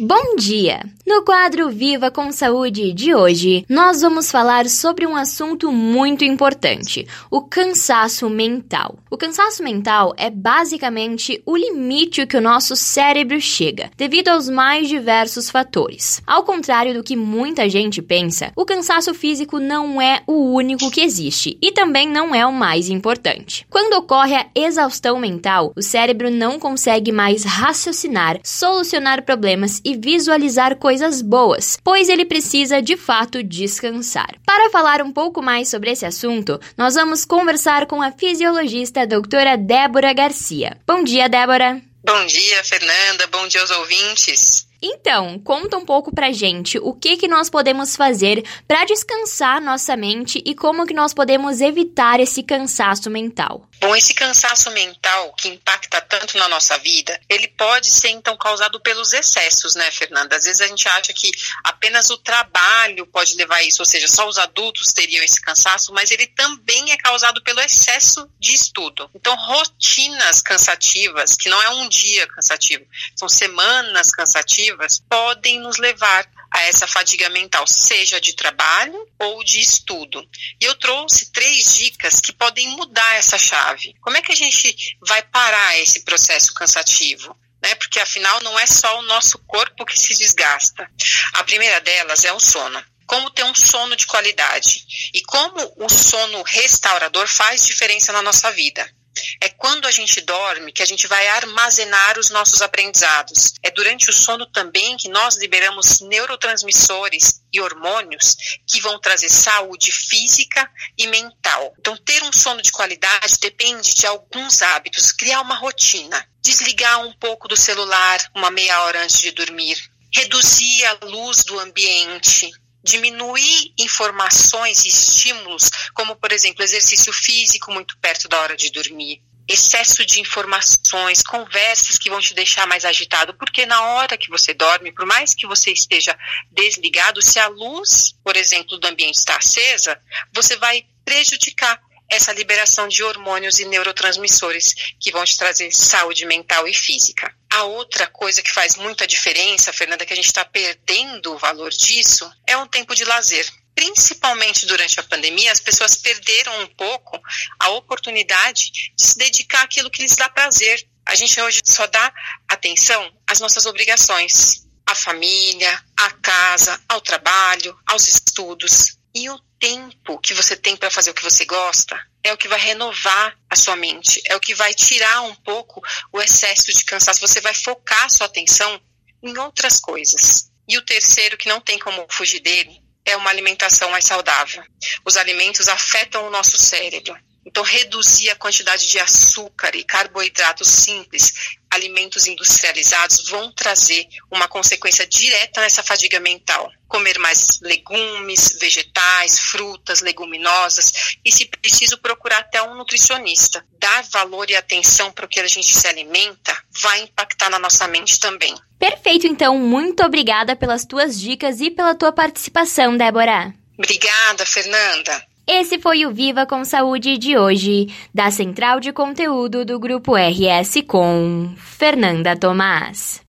Bom dia! No quadro Viva com Saúde de hoje, nós vamos falar sobre um assunto muito importante: o cansaço mental. O cansaço mental é basicamente o limite que o nosso cérebro chega, devido aos mais diversos fatores. Ao contrário do que muita gente pensa, o cansaço físico não é o único que existe e também não é o mais importante. Quando ocorre a exaustão mental, o cérebro não consegue mais raciocinar, solucionar problemas e visualizar coisas boas, pois ele precisa de fato descansar. Para falar um pouco mais sobre esse assunto, nós vamos conversar com a fisiologista doutora Débora Garcia. Bom dia, Débora! Bom dia, Fernanda. Bom dia aos ouvintes. Então, conta um pouco pra gente o que que nós podemos fazer para descansar nossa mente e como que nós podemos evitar esse cansaço mental. Bom, esse cansaço mental que impacta tanto na nossa vida, ele pode ser então causado pelos excessos, né, Fernanda? Às vezes a gente acha que apenas o trabalho pode levar a isso, ou seja, só os adultos teriam esse cansaço, mas ele também é causado pelo excesso de estudo. Então, rotinas cansativas, que não é um dia cansativo, são semanas cansativas, podem nos levar a essa fadiga mental, seja de trabalho ou de estudo. E eu trouxe três dicas que podem mudar essa chave. Como é que a gente vai parar esse processo cansativo? Né? Porque afinal não é só o nosso corpo que se desgasta. A primeira delas é o sono como ter um sono de qualidade e como o sono restaurador faz diferença na nossa vida. É quando a gente dorme que a gente vai armazenar os nossos aprendizados. É durante o sono também que nós liberamos neurotransmissores e hormônios que vão trazer saúde física e mental. Então, ter um sono de qualidade depende de alguns hábitos, criar uma rotina, desligar um pouco do celular uma meia hora antes de dormir, reduzir a luz do ambiente, diminuir informações e estímulos, como, por exemplo, exercício físico muito perto da hora de dormir, excesso de informações, conversas que vão te deixar mais agitado, porque na hora que você dorme, por mais que você esteja desligado, se a luz, por exemplo, do ambiente está acesa, você vai prejudicar essa liberação de hormônios e neurotransmissores que vão te trazer saúde mental e física. A outra coisa que faz muita diferença, Fernanda, que a gente está perdendo o valor disso, é um tempo de lazer. Principalmente durante a pandemia, as pessoas perderam um pouco a oportunidade de se dedicar àquilo que lhes dá prazer. A gente hoje só dá atenção às nossas obrigações, à família, à casa, ao trabalho, aos estudos. E o tempo que você tem para fazer o que você gosta é o que vai renovar a sua mente, é o que vai tirar um pouco o excesso de cansaço. Você vai focar a sua atenção em outras coisas. E o terceiro, que não tem como fugir dele, é uma alimentação mais saudável. Os alimentos afetam o nosso cérebro. Então, reduzir a quantidade de açúcar e carboidratos simples, alimentos industrializados, vão trazer uma consequência direta nessa fadiga mental. Comer mais legumes, vegetais, frutas, leguminosas e, se preciso, procurar até um nutricionista. Dar valor e atenção para o que a gente se alimenta vai impactar na nossa mente também. Perfeito, então, muito obrigada pelas tuas dicas e pela tua participação, Débora. Obrigada, Fernanda. Esse foi o Viva com Saúde de hoje, da Central de Conteúdo do Grupo RS com Fernanda Tomás.